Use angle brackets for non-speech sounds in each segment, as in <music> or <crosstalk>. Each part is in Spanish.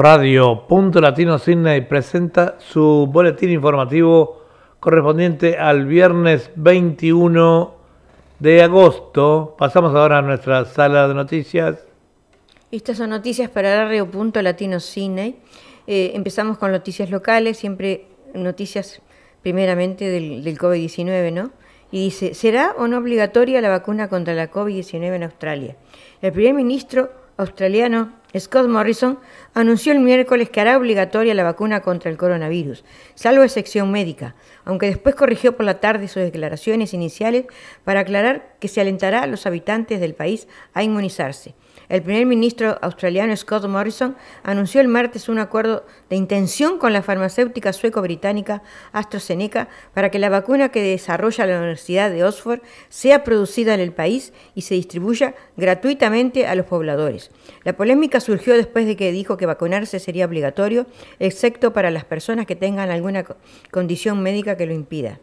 Radio Punto Latino Sydney presenta su boletín informativo correspondiente al viernes 21 de agosto. Pasamos ahora a nuestra sala de noticias. Estas son noticias para Radio Punto Latino Sydney. Eh, empezamos con noticias locales, siempre noticias primeramente del, del COVID-19, ¿no? Y dice, ¿será o no obligatoria la vacuna contra la COVID-19 en Australia? El primer ministro australiano Scott Morrison anunció el miércoles que hará obligatoria la vacuna contra el coronavirus, salvo excepción médica, aunque después corrigió por la tarde sus declaraciones iniciales para aclarar que se alentará a los habitantes del país a inmunizarse. El primer ministro australiano Scott Morrison anunció el martes un acuerdo de intención con la farmacéutica sueco-británica AstraZeneca para que la vacuna que desarrolla la Universidad de Oxford sea producida en el país y se distribuya gratuitamente a los pobladores. La polémica surgió después de que dijo que vacunarse sería obligatorio, excepto para las personas que tengan alguna condición médica que lo impida.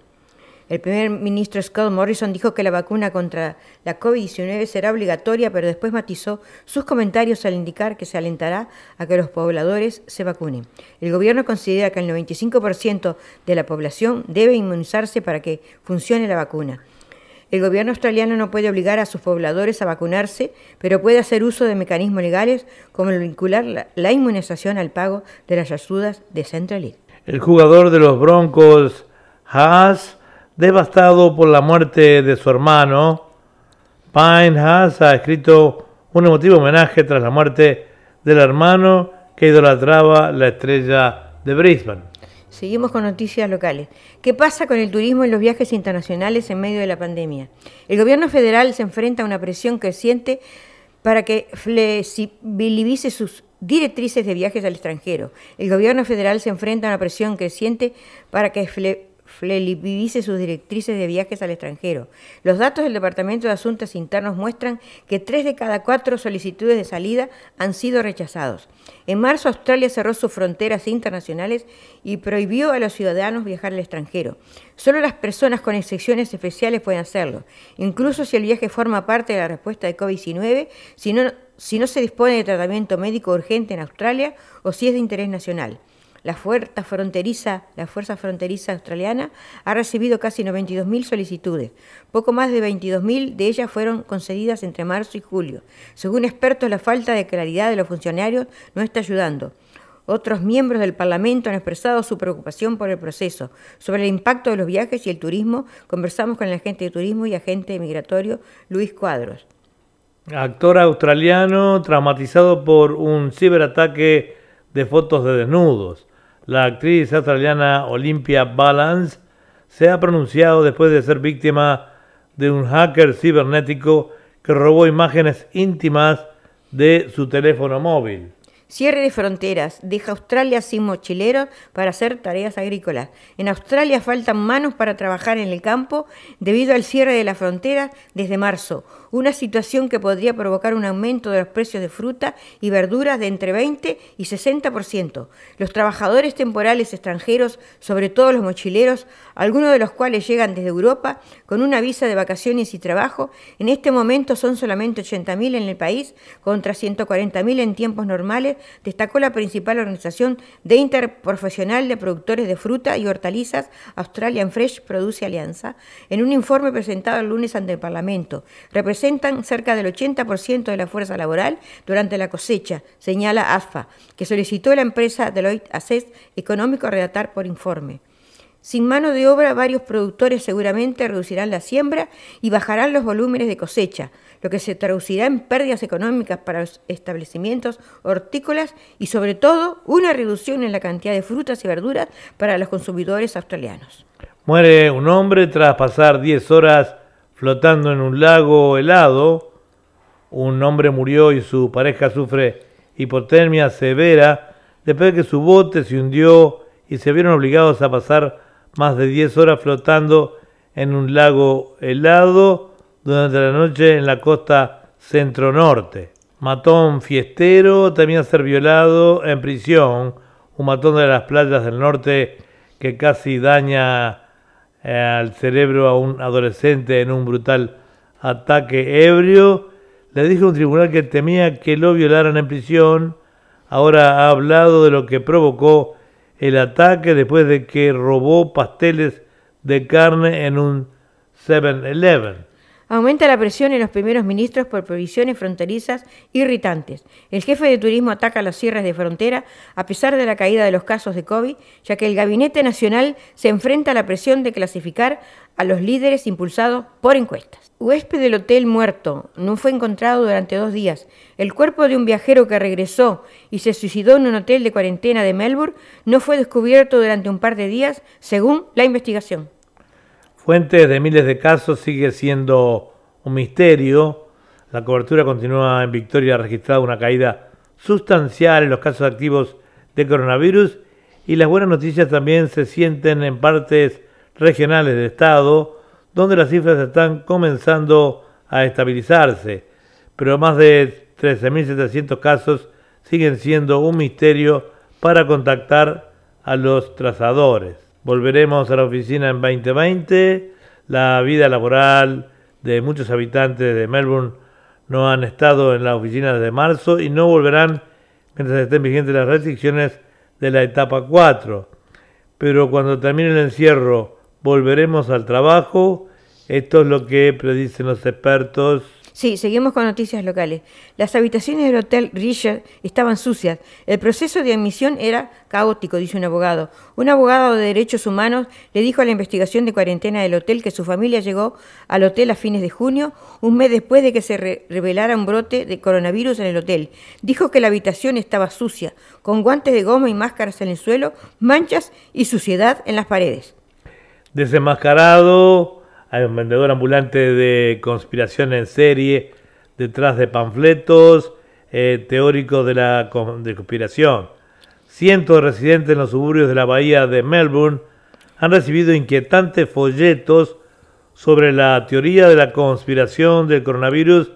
El primer ministro Scott Morrison dijo que la vacuna contra la COVID-19 será obligatoria, pero después matizó sus comentarios al indicar que se alentará a que los pobladores se vacunen. El gobierno considera que el 95% de la población debe inmunizarse para que funcione la vacuna. El gobierno australiano no puede obligar a sus pobladores a vacunarse, pero puede hacer uso de mecanismos legales como el vincular la, inmunización al pago de las ayudas de Central El jugador de los Broncos, Haas, devastado por la muerte de su hermano, Pine Haas ha escrito un emotivo homenaje tras la muerte del hermano que idolatraba la estrella de Brisbane. Seguimos con noticias locales. ¿Qué pasa con el turismo y los viajes internacionales en medio de la pandemia? El gobierno federal se enfrenta a una presión creciente para que flexibilice sus directrices de viajes al extranjero. El gobierno federal se enfrenta a una presión creciente para que flexibilice sus directrices de viajes al extranjero. Los datos del Departamento de Asuntos Internos muestran que tres de cada cuatro solicitudes de salida han sido rechazados. En marzo, Australia cerró sus fronteras internacionales y prohibió a los ciudadanos viajar al extranjero. Solo las personas con excepciones especiales pueden hacerlo, incluso si el viaje forma parte de la respuesta de COVID-19, si no, si no se dispone de tratamiento médico urgente en Australia o si es de interés nacional. La fuerza fronteriza, la Fuerza Fronteriza Australiana ha recibido casi 92.000 solicitudes. Poco más de 22.000 de ellas fueron concedidas entre marzo y julio. Según expertos, la falta de claridad de los funcionarios no está ayudando. Otros miembros del Parlamento han expresado su preocupación por el proceso. Sobre el impacto de los viajes y el turismo, conversamos con el agente de turismo y agente migratorio Luis Cuadros. Actor australiano traumatizado por un ciberataque de fotos de desnudos. La actriz australiana Olympia Balance se ha pronunciado después de ser víctima de un hacker cibernético que robó imágenes íntimas de su teléfono móvil. Cierre de fronteras. Deja Australia sin mochileros para hacer tareas agrícolas. En Australia faltan manos para trabajar en el campo debido al cierre de las fronteras desde marzo. Una situación que podría provocar un aumento de los precios de fruta y verduras de entre 20 y 60%. Los trabajadores temporales extranjeros, sobre todo los mochileros, algunos de los cuales llegan desde Europa con una visa de vacaciones y trabajo, en este momento son solamente 80.000 en el país contra 140.000 en tiempos normales destacó la principal organización de interprofesional de productores de fruta y hortalizas, Australian Fresh Produce Alianza, en un informe presentado el lunes ante el Parlamento. Representan cerca del 80% de la fuerza laboral durante la cosecha, señala AFA, que solicitó a la empresa Deloitte Assess Económico redactar por informe. Sin mano de obra, varios productores seguramente reducirán la siembra y bajarán los volúmenes de cosecha, lo que se traducirá en pérdidas económicas para los establecimientos hortícolas y sobre todo una reducción en la cantidad de frutas y verduras para los consumidores australianos. Muere un hombre tras pasar 10 horas flotando en un lago helado. Un hombre murió y su pareja sufre hipotermia severa después de que su bote se hundió y se vieron obligados a pasar más de 10 horas flotando en un lago helado durante la noche en la costa centro-norte. Matón fiestero temía ser violado en prisión, un matón de las playas del norte que casi daña eh, al cerebro a un adolescente en un brutal ataque ebrio, le dijo a un tribunal que temía que lo violaran en prisión, ahora ha hablado de lo que provocó el ataque después de que robó pasteles de carne en un 7-Eleven. Aumenta la presión en los primeros ministros por provisiones fronterizas irritantes. El jefe de turismo ataca los cierres de frontera a pesar de la caída de los casos de COVID, ya que el Gabinete Nacional se enfrenta a la presión de clasificar a los líderes impulsados por encuestas. Huésped del hotel muerto no fue encontrado durante dos días. El cuerpo de un viajero que regresó y se suicidó en un hotel de cuarentena de Melbourne no fue descubierto durante un par de días, según la investigación. Fuente de miles de casos sigue siendo un misterio. La cobertura continúa en Victoria, ha registrado una caída sustancial en los casos activos de coronavirus y las buenas noticias también se sienten en partes regionales del estado, donde las cifras están comenzando a estabilizarse, pero más de 13.700 casos siguen siendo un misterio para contactar a los trazadores. Volveremos a la oficina en 2020. La vida laboral de muchos habitantes de Melbourne no han estado en la oficina desde marzo y no volverán mientras estén vigentes las restricciones de la etapa 4. Pero cuando termine el encierro volveremos al trabajo. Esto es lo que predicen los expertos Sí, seguimos con noticias locales. Las habitaciones del Hotel Richard estaban sucias. El proceso de admisión era caótico, dice un abogado. Un abogado de derechos humanos le dijo a la investigación de cuarentena del hotel que su familia llegó al hotel a fines de junio, un mes después de que se revelara un brote de coronavirus en el hotel. Dijo que la habitación estaba sucia, con guantes de goma y máscaras en el suelo, manchas y suciedad en las paredes. Desenmascarado hay un vendedor ambulante de conspiración en serie detrás de panfletos eh, teóricos de la conspiración. Cientos de residentes en los suburbios de la bahía de Melbourne han recibido inquietantes folletos sobre la teoría de la conspiración del coronavirus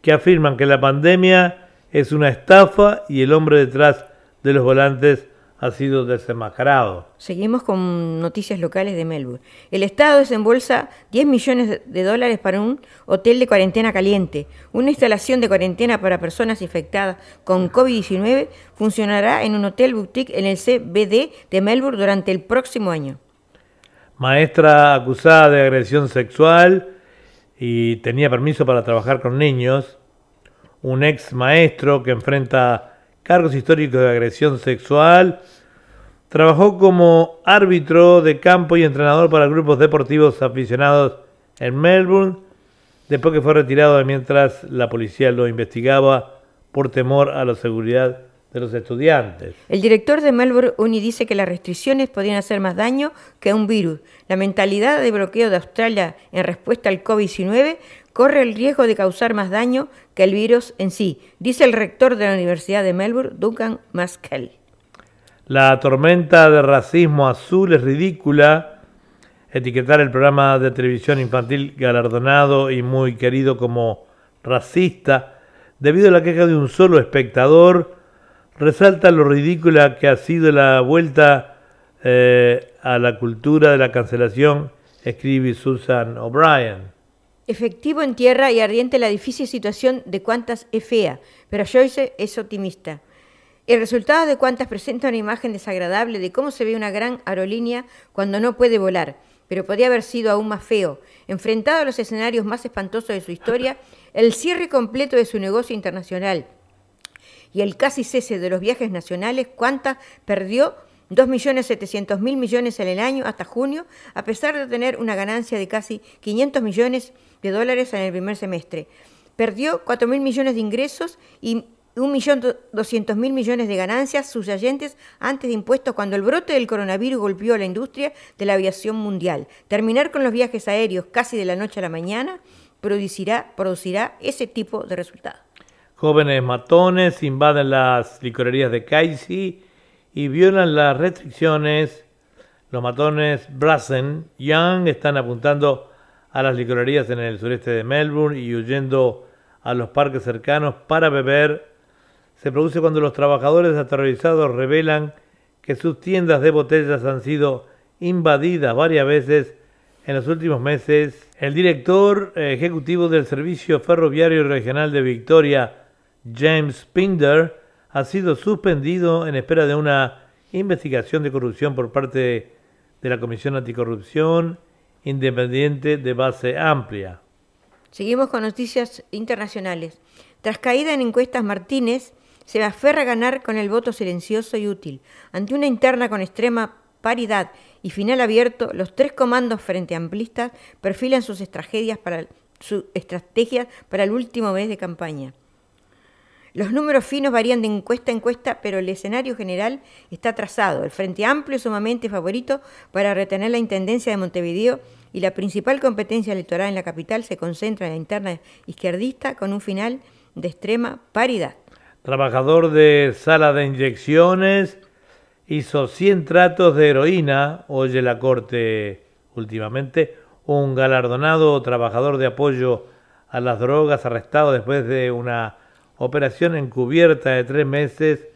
que afirman que la pandemia es una estafa y el hombre detrás de los volantes ha sido desenmascarado. Seguimos con noticias locales de Melbourne. El Estado desembolsa 10 millones de dólares para un hotel de cuarentena caliente. Una instalación de cuarentena para personas infectadas con COVID-19 funcionará en un hotel boutique en el CBD de Melbourne durante el próximo año. Maestra acusada de agresión sexual y tenía permiso para trabajar con niños. Un ex maestro que enfrenta cargos históricos de agresión sexual. Trabajó como árbitro de campo y entrenador para grupos deportivos aficionados en Melbourne, después que fue retirado mientras la policía lo investigaba por temor a la seguridad de los estudiantes. El director de Melbourne Uni dice que las restricciones podrían hacer más daño que un virus. La mentalidad de bloqueo de Australia en respuesta al COVID-19 corre el riesgo de causar más daño que el virus en sí, dice el rector de la Universidad de Melbourne, Duncan Maskell. La tormenta de racismo azul es ridícula. Etiquetar el programa de televisión infantil galardonado y muy querido como racista, debido a la queja de un solo espectador, resalta lo ridícula que ha sido la vuelta eh, a la cultura de la cancelación, escribe Susan O'Brien. Efectivo en tierra y ardiente la difícil situación de Cuantas es fea, pero Joyce es optimista. El resultado de Cuantas presenta una imagen desagradable de cómo se ve una gran aerolínea cuando no puede volar, pero podría haber sido aún más feo. Enfrentado a los escenarios más espantosos de su historia, <laughs> el cierre completo de su negocio internacional y el casi cese de los viajes nacionales, Cuantas perdió 2.700.000 millones en el año hasta junio, a pesar de tener una ganancia de casi 500 millones de dólares en el primer semestre. Perdió 4.000 millones de ingresos y 1.200.000 millones de ganancias subyacentes antes de impuestos cuando el brote del coronavirus golpeó a la industria de la aviación mundial. Terminar con los viajes aéreos casi de la noche a la mañana producirá, producirá ese tipo de resultados. Jóvenes matones invaden las licorerías de Casey y violan las restricciones. Los matones Brassen Young están apuntando a las licorerías en el sureste de Melbourne y huyendo a los parques cercanos para beber se produce cuando los trabajadores aterrorizados revelan que sus tiendas de botellas han sido invadidas varias veces en los últimos meses. El director ejecutivo del Servicio Ferroviario Regional de Victoria, James Pinder, ha sido suspendido en espera de una investigación de corrupción por parte de la Comisión Anticorrupción Independiente de base amplia. Seguimos con noticias internacionales. Tras caída en encuestas, Martínez se aferra a ganar con el voto silencioso y útil. Ante una interna con extrema paridad y final abierto, los tres comandos frente amplistas perfilan sus estrategias sus estrategias para el último mes de campaña. Los números finos varían de encuesta a encuesta, pero el escenario general está trazado. El Frente Amplio es sumamente favorito para retener la Intendencia de Montevideo y la principal competencia electoral en la capital se concentra en la interna izquierdista con un final de extrema paridad. Trabajador de sala de inyecciones hizo 100 tratos de heroína, oye la corte últimamente, un galardonado trabajador de apoyo a las drogas arrestado después de una operación encubierta de tres meses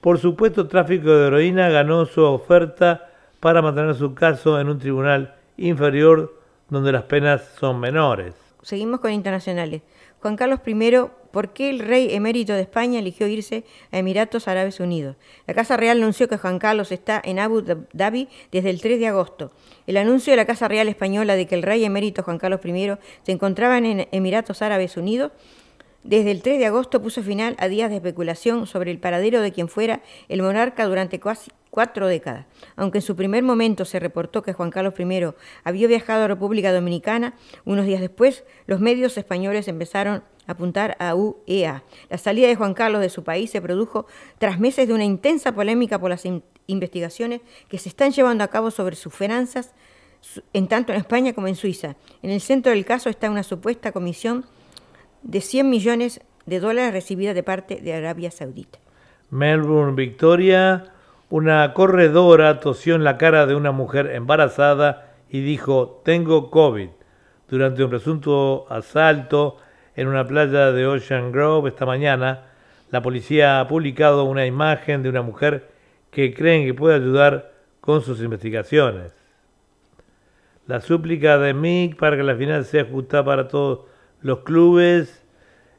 por supuesto tráfico de heroína ganó su oferta para mantener su caso en un tribunal inferior donde las penas son menores. Seguimos con internacionales. Juan Carlos I, ¿por qué el rey emérito de España eligió irse a Emiratos Árabes Unidos? La Casa Real anunció que Juan Carlos está en Abu Dhabi desde el 3 de agosto. El anuncio de la Casa Real Española de que el rey emérito Juan Carlos I se encontraba en Emiratos Árabes Unidos desde el 3 de agosto puso final a días de especulación sobre el paradero de quien fuera el monarca durante casi cuatro décadas. Aunque en su primer momento se reportó que Juan Carlos I había viajado a República Dominicana, unos días después los medios españoles empezaron a apuntar a UEA. La salida de Juan Carlos de su país se produjo tras meses de una intensa polémica por las investigaciones que se están llevando a cabo sobre sus finanzas, en tanto en España como en Suiza. En el centro del caso está una supuesta comisión de 100 millones de dólares recibidas de parte de Arabia Saudita. Melbourne, Victoria, una corredora tosió en la cara de una mujer embarazada y dijo, tengo COVID, durante un presunto asalto en una playa de Ocean Grove esta mañana. La policía ha publicado una imagen de una mujer que creen que puede ayudar con sus investigaciones. La súplica de Mick para que la final sea justa para todos los clubes,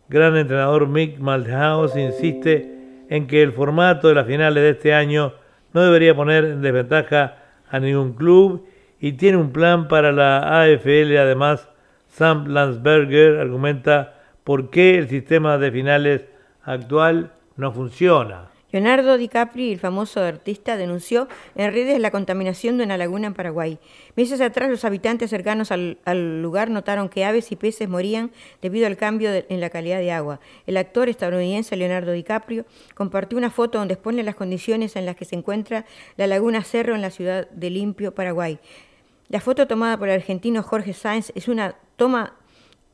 gran entrenador Mick Malthouse insiste en que el formato de las finales de este año no debería poner en desventaja a ningún club y tiene un plan para la AFL. Además, Sam Landsberger argumenta por qué el sistema de finales actual no funciona. Leonardo DiCaprio, el famoso artista, denunció en redes la contaminación de una laguna en Paraguay. Meses atrás, los habitantes cercanos al, lugar notaron que aves y peces morían debido al cambio en la calidad de agua. El actor estadounidense Leonardo DiCaprio compartió una foto donde expone las condiciones en las que se encuentra la laguna Cerro en la ciudad de Limpio, Paraguay. La foto tomada por el argentino Jorge Sáenz es una toma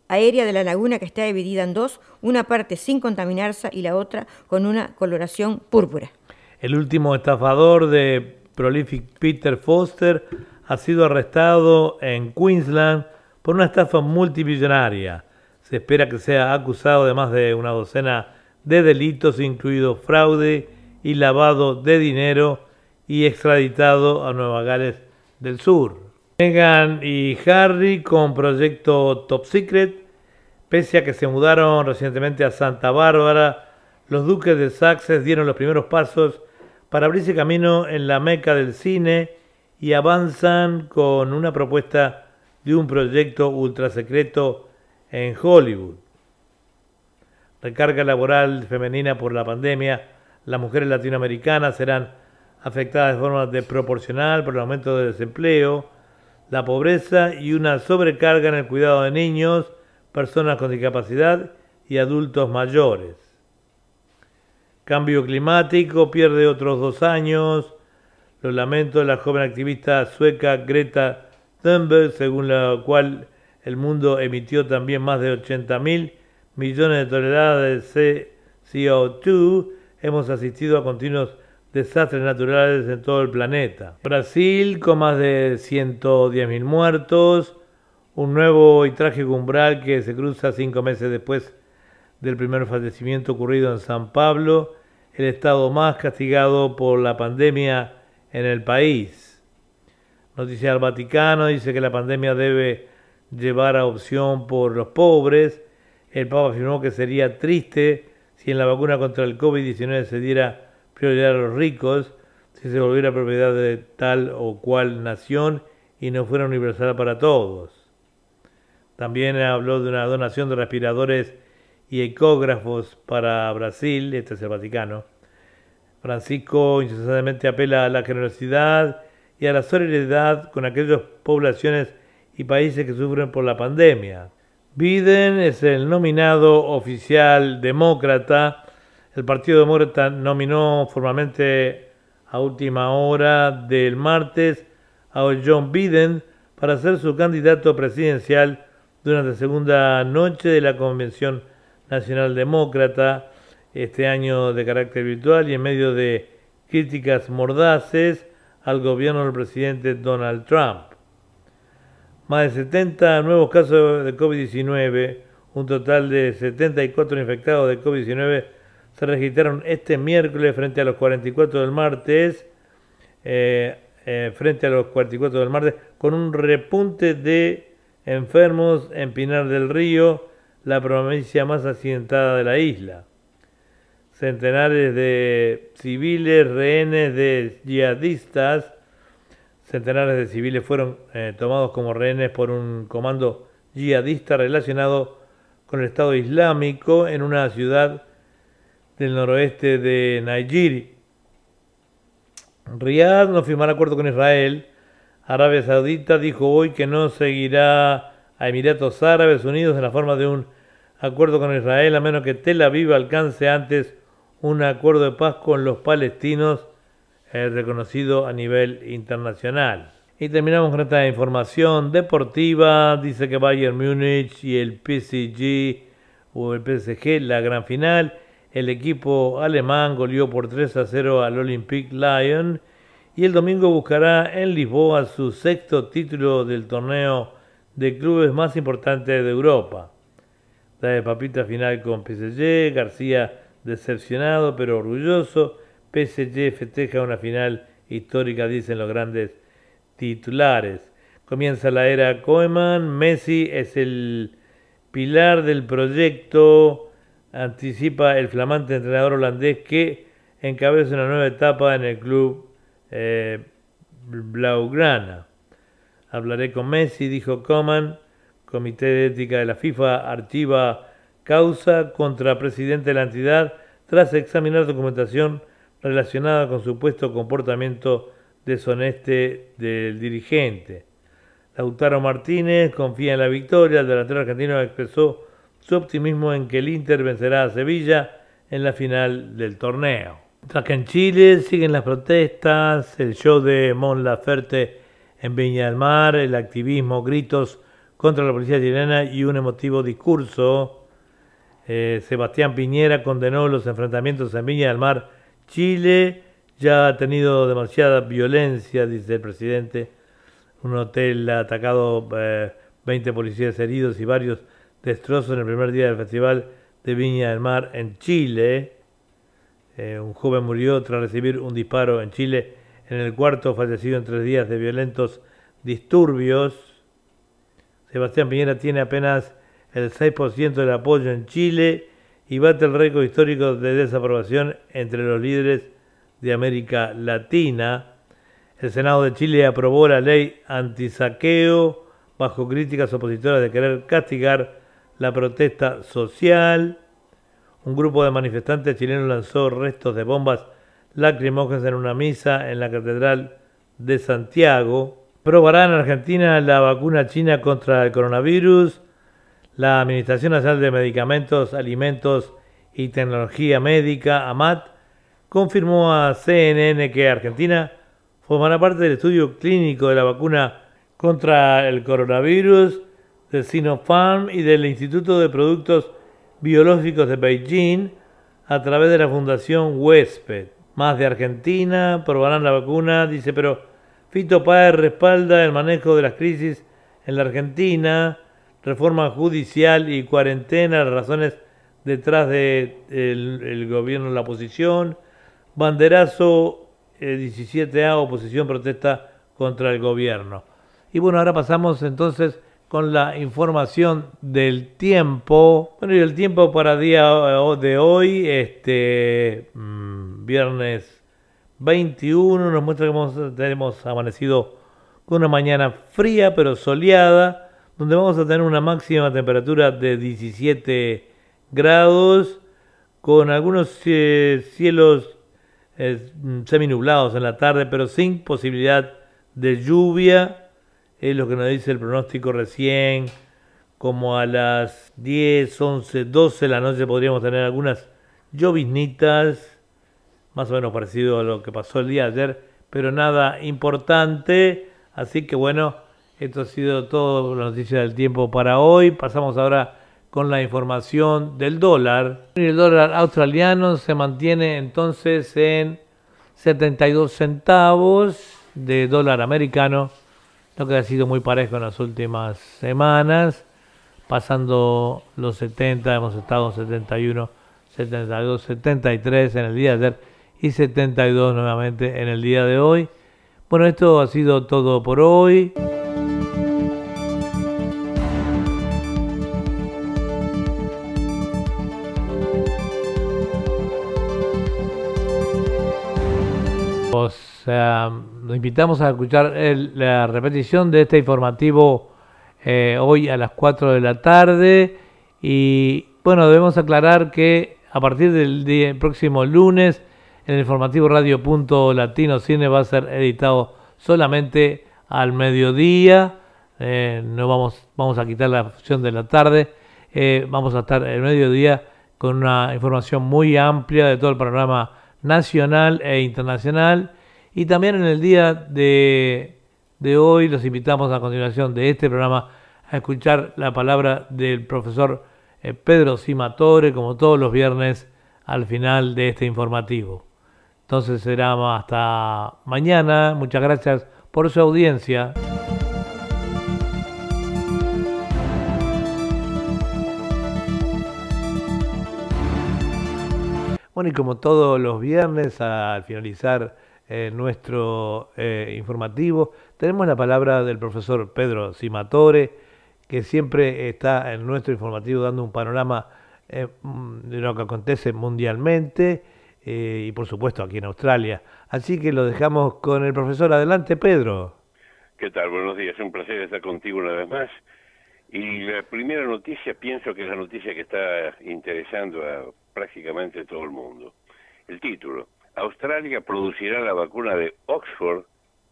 aérea de la laguna que está dividida en dos, una parte sin contaminarse y la otra con una coloración púrpura. El último estafador de Prolific Peter Foster ha sido arrestado en Queensland por una estafa multimillonaria. Se espera que sea acusado de más de una docena de delitos, incluido fraude y lavado de dinero, y extraditado a Nueva Gales del Sur. Meghan y Harry con proyecto Top Secret. Pese a que se mudaron recientemente a Santa Bárbara, los duques de Sussex dieron los primeros pasos para abrirse camino en la meca del cine y avanzan con una propuesta de un proyecto ultra secreto en Hollywood. Recarga laboral femenina por la pandemia. Las mujeres latinoamericanas serán afectadas de forma desproporcional por el aumento del desempleo la pobreza y una sobrecarga en el cuidado de niños, personas con discapacidad y adultos mayores. Cambio climático pierde otros dos años. Los lamentos de la joven activista sueca Greta Thunberg, según la cual el mundo emitió también más de 80 mil millones de toneladas de CO2. Hemos asistido a continuos desastres naturales en todo el planeta. Brasil con más de 110.000 muertos, un nuevo y trágico umbral que se cruza cinco meses después del primer fallecimiento ocurrido en San Pablo, el estado más castigado por la pandemia en el país. Noticia del Vaticano dice que la pandemia debe llevar a opción por los pobres. El Papa afirmó que sería triste si en la vacuna contra el COVID-19 se diera prioridad a los ricos, si se volviera propiedad de tal o cual nación y no fuera universal para todos. También habló de una donación de respiradores y ecógrafos para Brasil, este es el Vaticano. Francisco incesantemente apela a la generosidad y a la solidaridad con aquellas poblaciones y países que sufren por la pandemia. Biden es el nominado oficial demócrata. El Partido Demócrata nominó formalmente a última hora del martes a John Biden para ser su candidato presidencial durante la segunda noche de la Convención Nacional Demócrata, este año de carácter virtual y en medio de críticas mordaces al gobierno del presidente Donald Trump. Más de 70 nuevos casos de COVID-19, un total de 74 infectados de COVID-19 se registraron este miércoles frente a los 44 del martes, eh, eh, frente a los 44 del martes, con un repunte de enfermos en Pinar del Río, la provincia más accidentada de la isla. Centenares de civiles, rehenes de yihadistas, centenares de civiles fueron eh, tomados como rehenes por un comando yihadista relacionado con el Estado Islámico en una ciudad del noroeste de Nigeria. Riyadh no firmará acuerdo con Israel. Arabia Saudita dijo hoy que no seguirá a Emiratos Árabes Unidos en la forma de un acuerdo con Israel a menos que Tel Aviv alcance antes un acuerdo de paz con los palestinos eh, reconocido a nivel internacional. Y terminamos con esta información deportiva. Dice que Bayern Múnich y el PSG o el PSG, la gran final. El equipo alemán goleó por 3 a 0 al Olympique Lyon y el domingo buscará en Lisboa su sexto título del torneo de clubes más importante de Europa. La de papita final con PSG, García decepcionado pero orgulloso. PSG festeja una final histórica, dicen los grandes titulares. Comienza la era Koeman, Messi es el pilar del proyecto anticipa el flamante entrenador holandés que encabeza una nueva etapa en el club eh, Blaugrana. Hablaré con Messi, dijo Coman. Comité de Ética de la FIFA archiva causa contra presidente de la entidad tras examinar documentación relacionada con supuesto comportamiento deshoneste del dirigente. Lautaro Martínez confía en la victoria. El delantero argentino expresó su optimismo en que el Inter vencerá a Sevilla en la final del torneo. Mientras que en Chile siguen las protestas, el show de Mon Laferte en Viña del Mar, el activismo, gritos contra la policía chilena y un emotivo discurso. Eh, Sebastián Piñera condenó los enfrentamientos en Viña del Mar. Chile ya ha tenido demasiada violencia, dice el presidente. Un hotel atacado, 20 eh, policías heridos y varios destrozos en el primer día del Festival de Viña del Mar en Chile. Eh, un joven murió tras recibir un disparo en Chile. En el cuarto fallecido en tres días de violentos disturbios. Sebastián Piñera tiene apenas el 6% del apoyo en Chile y bate el récord histórico de desaprobación entre los líderes de América Latina. El Senado de Chile aprobó la ley antisaqueo bajo críticas opositoras de querer castigar la protesta social. Un grupo de manifestantes chilenos lanzó restos de bombas lacrimógenas en una misa en la Catedral de Santiago. Probará en Argentina la vacuna china contra el coronavirus. La Administración Nacional de Medicamentos, Alimentos y Tecnología Médica, AMAT, confirmó a CNN que Argentina formará parte del estudio clínico de la vacuna contra el coronavirus de Sinopharm y del Instituto de Productos Biológicos de Beijing a través de la Fundación Huésped. Más de Argentina probarán la vacuna, dice, pero Fito Páez respalda el manejo de las crisis en la Argentina, reforma judicial y cuarentena, las razones detrás del de el la oposición, banderazo 17A, eh, oposición protesta contra el gobierno. Y bueno, ahora pasamos entonces con la información del tiempo. Bueno, y el tiempo para día de hoy, este mm, viernes 21, nos muestra que tenemos amanecido con una mañana fría pero soleada, donde vamos a tener una máxima temperatura de 17 grados, con algunos cielos eh, seminublados en la tarde, pero sin posibilidad de lluvia es lo que nos dice el pronóstico recién, como a las 10, 11, 12 de la noche podríamos tener algunas lloviznitas, más o menos parecido a lo que pasó el día de ayer, pero nada importante, así que bueno, esto ha sido todo la noticia del tiempo para hoy, pasamos ahora con la información del dólar. El dólar australiano se mantiene entonces en 72 centavos de dólar americano lo que ha sido muy parejo en las últimas semanas, pasando los 70, hemos estado 71, 72, 73 en el día de ayer y 72 nuevamente en el día de hoy. Bueno, esto ha sido todo por hoy. O sea, nos invitamos a escuchar la repetición de este informativo eh, hoy a las 4 de la tarde. Y bueno, debemos aclarar que a partir del próximo lunes, el informativo Radio Punto Latino Cine va a ser editado solamente al mediodía. Eh, no vamos, vamos a quitar la función de la tarde. Eh, vamos a estar el mediodía con una información muy amplia de todo el panorama nacional e internacional y también en el día de, hoy los invitamos a continuación de este programa a escuchar la palabra del profesor eh, Pedro Simatore, como todos los viernes al final de este informativo. Entonces será hasta mañana. Muchas gracias por su audiencia. Bueno, y como todos los viernes, al finalizar eh, nuestro eh, informativo. Tenemos la palabra del profesor Pedro Simatore, que siempre está en nuestro informativo dando un panorama eh, mm, de lo que acontece mundialmente y por supuesto aquí en Australia. Así que lo dejamos con el profesor. Adelante, Pedro. ¿Qué tal? Buenos días. Un placer estar contigo una vez más. Y la primera noticia pienso que es la noticia que está interesando a prácticamente todo el mundo. El título. Australia producirá la vacuna de Oxford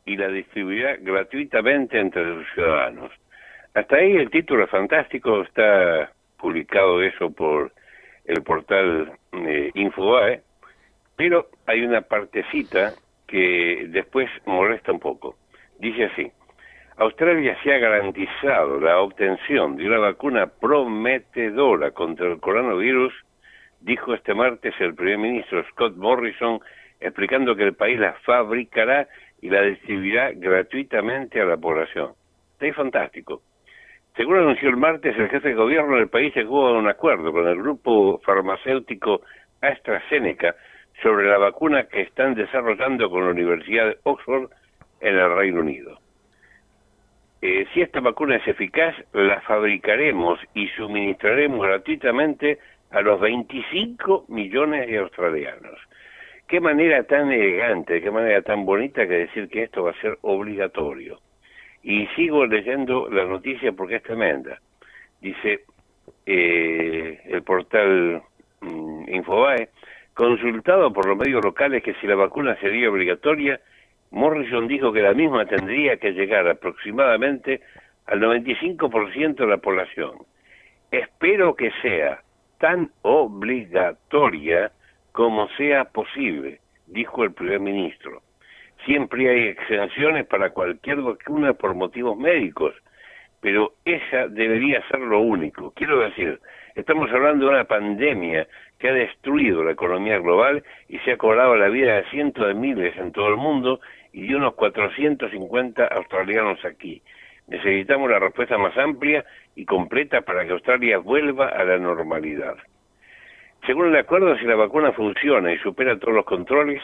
y la distribuirá gratuitamente entre sus ciudadanos. Hasta ahí el título es fantástico, está publicado eso por el portal eh, Infobae, pero hay una partecita que después molesta un poco. Dice así, Australia se ha garantizado la obtención de una vacuna prometedora contra el coronavirus dijo este martes el primer ministro Scott Morrison, explicando que el país la fabricará y la distribuirá gratuitamente a la población. Está fantástico. Según anunció el martes, el jefe de gobierno del país llegó a un acuerdo con el grupo farmacéutico AstraZeneca sobre la vacuna que están desarrollando con la Universidad de Oxford en el Reino Unido. Eh, si esta vacuna es eficaz, la fabricaremos y suministraremos gratuitamente a los 25 millones de australianos. Qué manera tan elegante, qué manera tan bonita que decir que esto va a ser obligatorio. Y sigo leyendo la noticia porque es tremenda. Dice eh, el portal mm, Infobae, consultado por los medios locales que si la vacuna sería obligatoria, Morrison dijo que la misma tendría que llegar aproximadamente al 95% de la población. Espero que sea tan obligatoria como sea posible, dijo el primer ministro. Siempre hay exenciones para cualquier vacuna por motivos médicos, pero esa debería ser lo único. Quiero decir, estamos hablando de una pandemia que ha destruido la economía global y se ha cobrado la vida de cientos de miles en todo el mundo y de unos 450 australianos aquí. Necesitamos la respuesta más amplia y completa para que Australia vuelva a la normalidad. Según el acuerdo, si la vacuna funciona y supera todos los controles,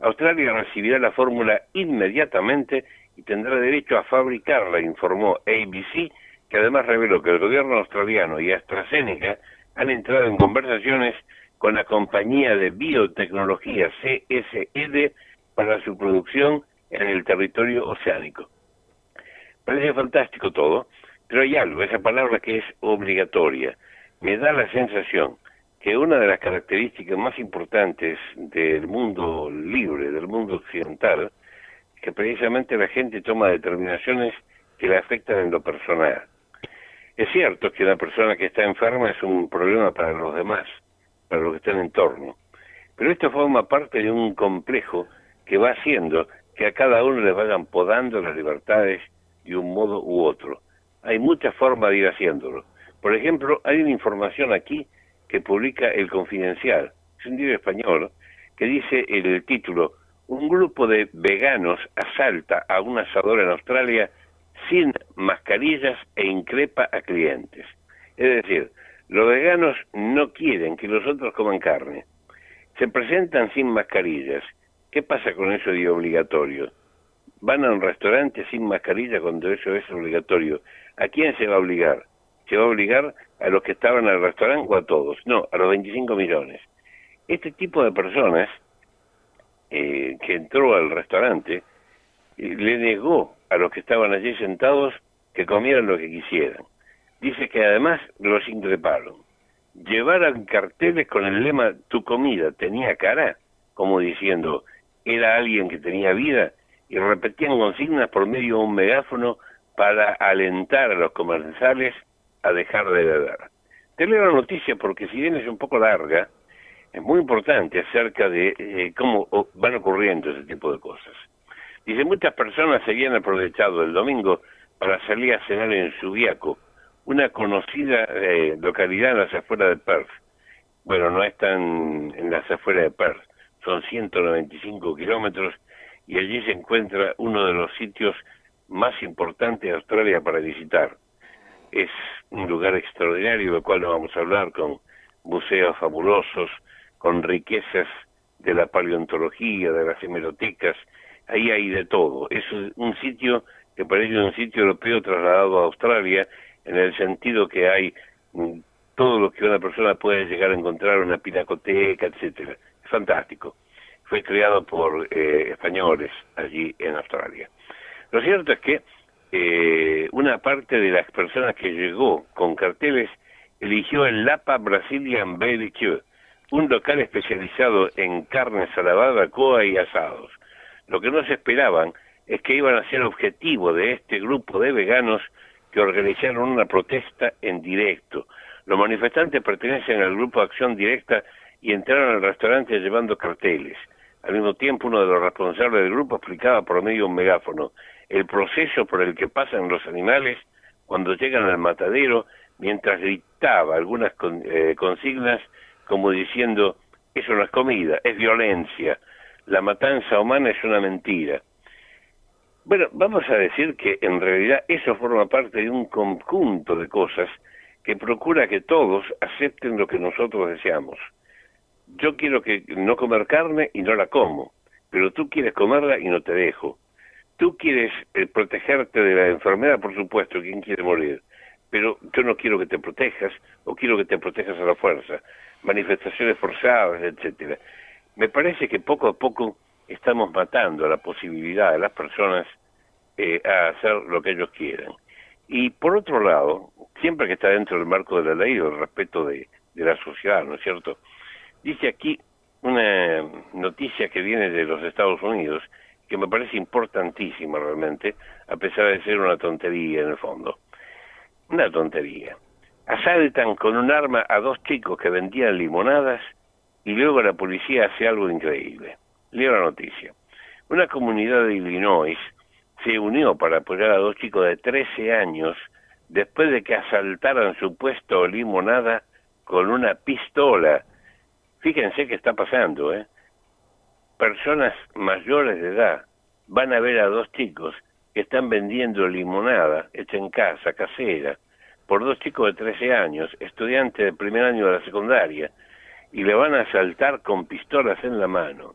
Australia recibirá la fórmula inmediatamente y tendrá derecho a fabricarla, informó ABC que además reveló que el gobierno australiano y AstraZeneca han entrado en conversaciones con la compañía de biotecnología CSL para su producción en el territorio oceánico. Parece fantástico todo, pero hay algo, esa palabra que es obligatoria. Me da la sensación que una de las características más importantes del mundo libre, del mundo occidental, es que precisamente la gente toma determinaciones que le afectan en lo personal. Es cierto que una persona que está enferma es un problema para los demás, para los que están en torno, pero esto forma parte de un complejo que va haciendo que a cada uno le vayan podando las libertades de un modo u otro. Hay muchas formas de ir haciéndolo. Por ejemplo, hay una información aquí que publica El Confidencial, es un diario español, que dice el título, un grupo de veganos asalta a un asador en Australia sin mascarillas e increpa a clientes. Es decir, los veganos no quieren que los otros coman carne. Se presentan sin mascarillas. ¿Qué pasa con eso de obligatorio? Van a un restaurante sin mascarilla cuando eso es obligatorio. ¿A quién se va a obligar? ¿Se va a obligar a los que estaban en el restaurante o a todos? No, a los 25 millones. Este tipo de personas eh, que entró al restaurante le negó a los que estaban allí sentados que comieran lo que quisieran. Dice que además los increparon. Llevaran carteles con el lema tu comida tenía cara, como diciendo era alguien que tenía vida, y repetían consignas por medio de un megáfono para alentar a los comensales a dejar de beber. Te leo la noticia porque si bien es un poco larga, es muy importante acerca de eh, cómo van ocurriendo ese tipo de cosas. Dice, muchas personas se habían aprovechado el domingo para salir a cenar en Subiaco, una conocida eh, localidad en las afueras de Perth. Bueno, no están en las afueras de Perth, son 195 kilómetros y allí se encuentra uno de los sitios más importantes de Australia para visitar. Es un lugar extraordinario del cual nos vamos a hablar con museos fabulosos, con riquezas de la paleontología, de las hemerotecas, ahí hay de todo. Es un sitio que parece un sitio europeo trasladado a Australia, en el sentido que hay mm, todo lo que una persona puede llegar a encontrar, una pinacoteca, etcétera. Es fantástico. Fue creado por eh, españoles allí en Australia. Lo cierto es que eh, una parte de las personas que llegó con carteles eligió el Lapa Brazilian Barbecue, un local especializado en carne salabada, coa y asados. Lo que no se esperaban es que iban a ser objetivo de este grupo de veganos que organizaron una protesta en directo. Los manifestantes pertenecen al grupo Acción Directa y entraron al restaurante llevando carteles. Al mismo tiempo, uno de los responsables del grupo explicaba por medio de un megáfono el proceso por el que pasan los animales cuando llegan al matadero, mientras gritaba algunas eh, consignas como diciendo, eso no es comida, es violencia, la matanza humana es una mentira. Bueno, vamos a decir que en realidad eso forma parte de un conjunto de cosas que procura que todos acepten lo que nosotros deseamos. Yo quiero que no comer carne y no la como, pero tú quieres comerla y no te dejo. Tú quieres eh, protegerte de la enfermedad, por supuesto, ¿quién quiere morir? Pero yo no quiero que te protejas o quiero que te protejas a la fuerza. Manifestaciones forzadas, etcétera me parece que poco a poco estamos matando la posibilidad de las personas eh, a hacer lo que ellos quieran. Y por otro lado, siempre que está dentro del marco de la ley o el respeto de, de la sociedad, ¿no es cierto? Dice aquí una noticia que viene de los Estados Unidos que me parece importantísima realmente, a pesar de ser una tontería en el fondo. Una tontería. Asaltan con un arma a dos chicos que vendían limonadas y luego la policía hace algo increíble. Leo la noticia. Una comunidad de Illinois se unió para apoyar a dos chicos de 13 años después de que asaltaran su puesto limonada con una pistola. Fíjense qué está pasando, ¿eh? Personas mayores de edad van a ver a dos chicos que están vendiendo limonada hecha en casa, casera, por dos chicos de 13 años, estudiantes del primer año de la secundaria, y le van a asaltar con pistolas en la mano.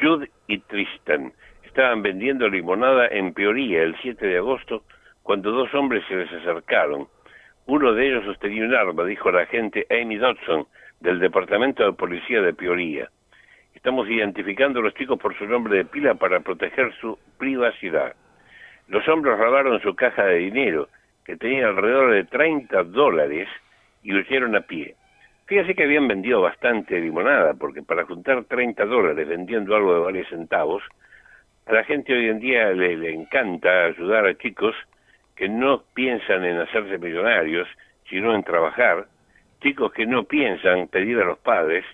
Jude y Tristan estaban vendiendo limonada en Peoria el 7 de agosto cuando dos hombres se les acercaron. Uno de ellos sostenía un arma, dijo la agente Amy Dodson, del Departamento de Policía de Peoria. Estamos identificando a los chicos por su nombre de pila para proteger su privacidad. Los hombres robaron su caja de dinero, que tenía alrededor de 30 dólares, y huyeron a pie. Fíjese que habían vendido bastante limonada, porque para juntar 30 dólares vendiendo algo de varios centavos, a la gente hoy en día le, le encanta ayudar a chicos que no piensan en hacerse millonarios, sino en trabajar, chicos que no piensan pedir a los padres,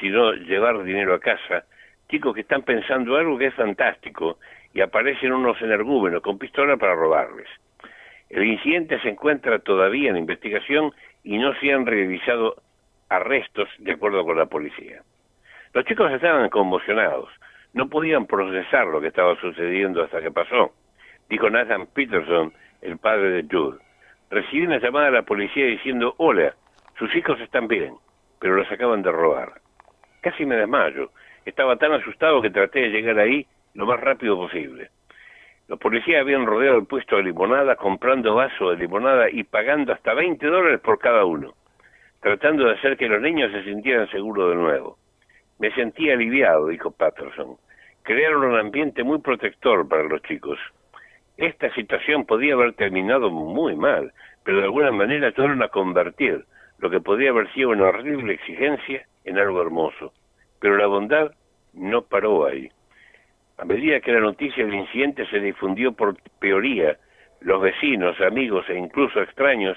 sino llevar dinero a casa, chicos que están pensando algo que es fantástico y aparecen unos energúmenos con pistola para robarles. El incidente se encuentra todavía en investigación y no se han realizado arrestos de acuerdo con la policía. Los chicos estaban conmocionados, no podían procesar lo que estaba sucediendo hasta que pasó, dijo Nathan Peterson, el padre de Jude. Recibí una llamada de la policía diciendo, hola, sus hijos están bien, pero los acaban de robar. Casi me desmayo. Estaba tan asustado que traté de llegar ahí lo más rápido posible. Los policías habían rodeado el puesto de limonada, comprando vasos de limonada y pagando hasta 20 dólares por cada uno, tratando de hacer que los niños se sintieran seguros de nuevo. Me sentí aliviado, dijo Patterson. Crearon un ambiente muy protector para los chicos. Esta situación podía haber terminado muy mal, pero de alguna manera tuvieron a convertir lo que podía haber sido una horrible exigencia en algo hermoso. Pero la bondad no paró ahí. A medida que la noticia del incidente se difundió por Peoría, los vecinos, amigos e incluso extraños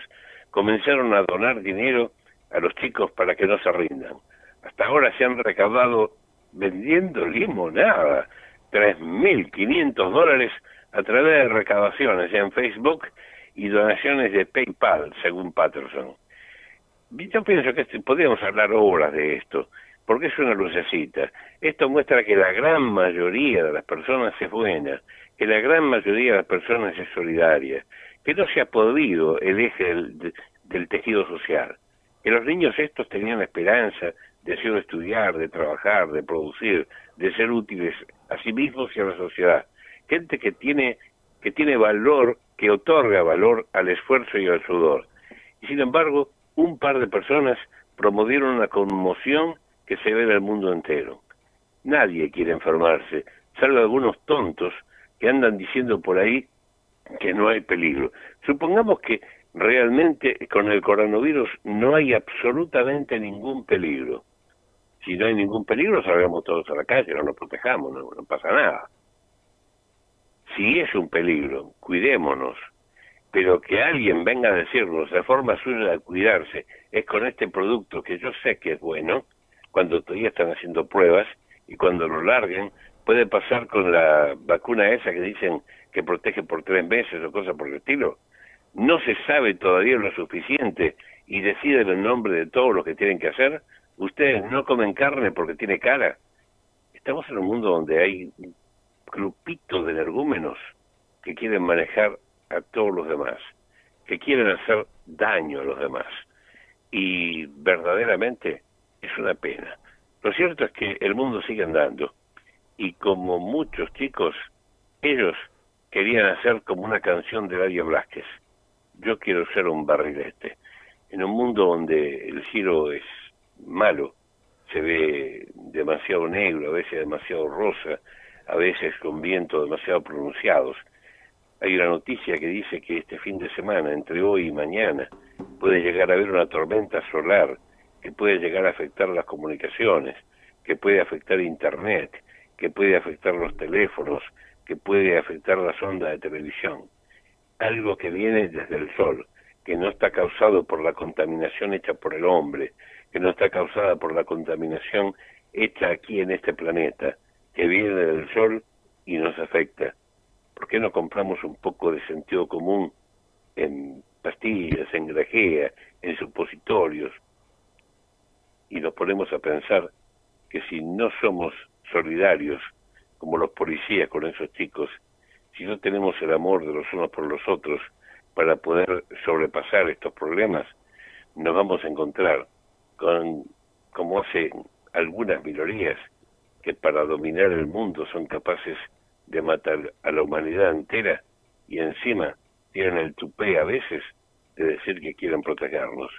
comenzaron a donar dinero a los chicos para que no se rindan. Hasta ahora se han recaudado vendiendo limonada 3.500 dólares a través de recaudaciones en Facebook y donaciones de PayPal, según Patterson. Yo pienso que podríamos hablar horas de esto, porque es una lucecita. Esto muestra que la gran mayoría de las personas es buena, que la gran mayoría de las personas es solidaria, que no se ha podido el eje del, del tejido social, que los niños estos tenían la esperanza, deseo de estudiar, de trabajar, de producir, de ser útiles a sí mismos y a la sociedad. Gente que tiene, que tiene valor, que otorga valor al esfuerzo y al sudor. Y sin embargo, un par de personas promovieron una conmoción que se ve en el mundo entero. Nadie quiere enfermarse, salvo algunos tontos que andan diciendo por ahí que no hay peligro. Supongamos que realmente con el coronavirus no hay absolutamente ningún peligro. Si no hay ningún peligro, salgamos todos a la calle, no nos protejamos, no, no pasa nada. Si es un peligro, cuidémonos, pero que alguien venga a decirnos de forma suya de cuidarse es con este producto que yo sé que es bueno, cuando todavía están haciendo pruebas y cuando lo larguen, puede pasar con la vacuna esa que dicen que protege por tres meses o cosas por el estilo. No se sabe todavía lo suficiente y deciden el nombre de todos los que tienen que hacer. Ustedes no comen carne porque tiene cara. Estamos en un mundo donde hay grupitos de energúmenos que quieren manejar a todos los demás, que quieren hacer daño a los demás. Y verdaderamente es una pena. Lo cierto es que el mundo sigue andando y como muchos chicos, ellos querían hacer como una canción de Dario Blasquez. Yo quiero ser un barrilete. En un mundo donde el cielo es malo, se ve demasiado negro, a veces demasiado rosa, a veces con vientos demasiado pronunciados, hay una noticia que dice que este fin de semana, entre hoy y mañana, puede llegar a haber una tormenta solar que puede llegar a afectar las comunicaciones, que puede afectar Internet, que puede afectar los teléfonos, que puede afectar las ondas de televisión. Algo que viene desde el sol, que no está causado por la contaminación hecha por el hombre, que no está causada por la contaminación hecha aquí en este planeta, que viene del sol y nos afecta ¿por qué no compramos un poco de sentido común en pastillas, en grajea, en supositorios? Y nos ponemos a pensar que si no somos solidarios, como los policías con esos chicos, si no tenemos el amor de los unos por los otros para poder sobrepasar estos problemas, nos vamos a encontrar con, como hacen algunas minorías, que para dominar el mundo son capaces de matar a la humanidad entera y encima tienen el tupé a veces de decir que quieren protegernos.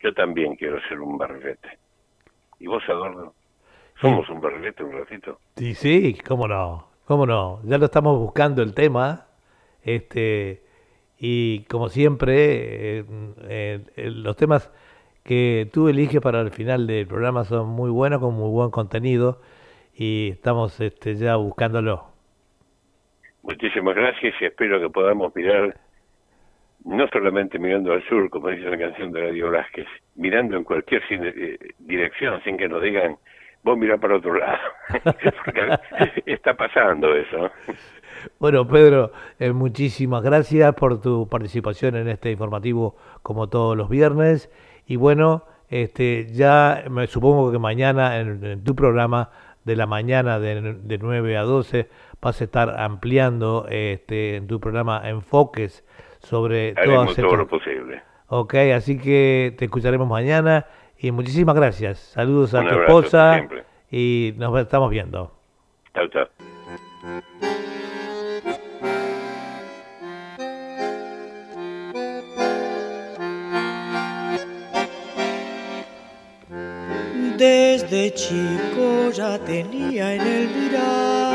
Yo también quiero ser un barrilete. ¿Y vos, Adorno? ¿Somos un barrilete un ratito? Sí, sí, cómo no, cómo no. Ya lo estamos buscando el tema. Este, y como siempre, eh, eh, los temas que tú eliges para el final del programa son muy buenos, con muy buen contenido. Y estamos este, ya buscándolo. Muchísimas gracias y espero que podamos mirar no solamente mirando al sur, como dice la canción de Radio Blasquez, mirando en cualquier eh, dirección sin que nos digan, vos mirá para otro lado. <laughs> Porque está pasando eso. Bueno, Pedro, eh, muchísimas gracias por tu participación en este informativo como todos los viernes. Y bueno, este, ya me supongo que mañana en, tu programa de la mañana de, de 9 a 12 vas a estar ampliando este, en tu programa enfoques sobre Haremos todo lo posible. Ok, así que te escucharemos mañana y muchísimas gracias. Saludos a tu esposa y nos estamos viendo. Chao, chao. Desde chico ya tenía en el mirar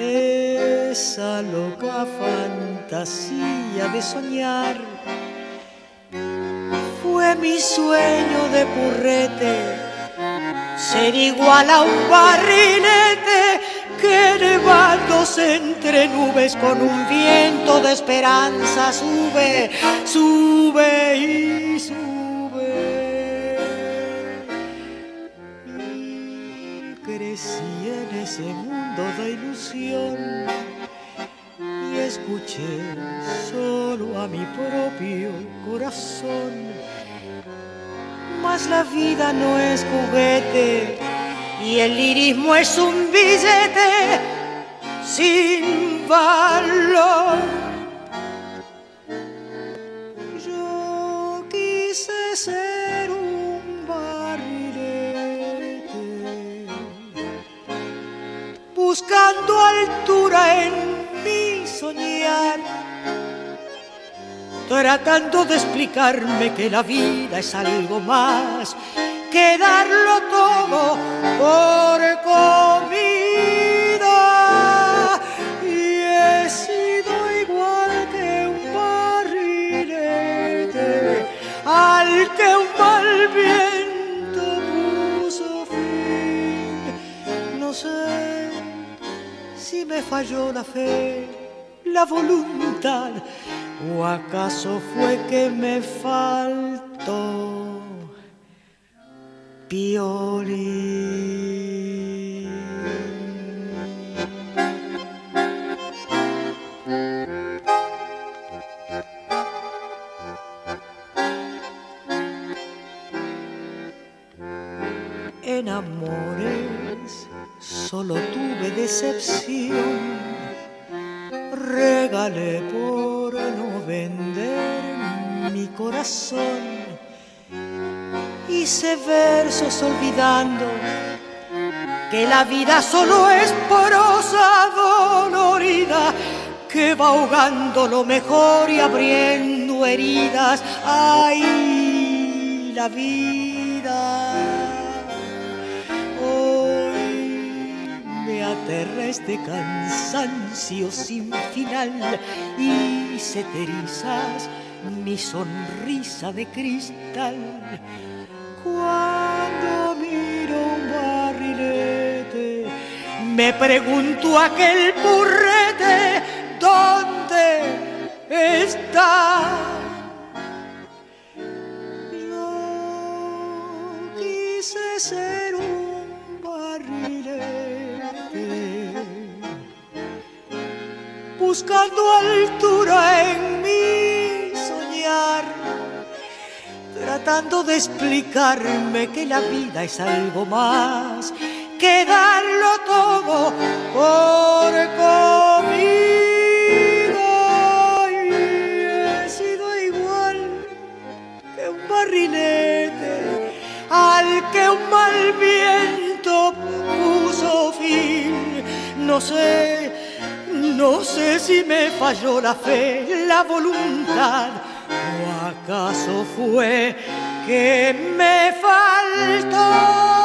esa loca fantasía de soñar. Fue mi sueño de purrete, ser igual a un barrilete que elevándose entre nubes con un viento de esperanza sube, sube y Y crecí en ese mundo de ilusión y escuché solo a mi propio corazón. Mas la vida no es juguete y el lirismo es un billete sin valor. Yo quise ser buscando altura en mi soñar, tratando de explicarme que la vida es algo más que darlo todo por comida. Y he sido igual que un barrilete al que un mal viento me falló la fe, la voluntad, o acaso fue que me faltó en amores solo decepción, regalé por no vender mi corazón hice versos olvidando que la vida solo es prosa dolorida que va ahogando lo mejor y abriendo heridas. ¡Ay, la vida! Este cansancio sin final y se mi sonrisa de cristal cuando miro un barrilete, me pregunto aquel purrete, ¿dónde está? Buscando altura en mi soñar tratando de explicarme que la vida es algo más que darlo todo por comida. Y he sido igual que un barrilete al que un mal viento puso fin. No sé No sé si me falló la fe, la voluntad, o acaso fue que me faltó.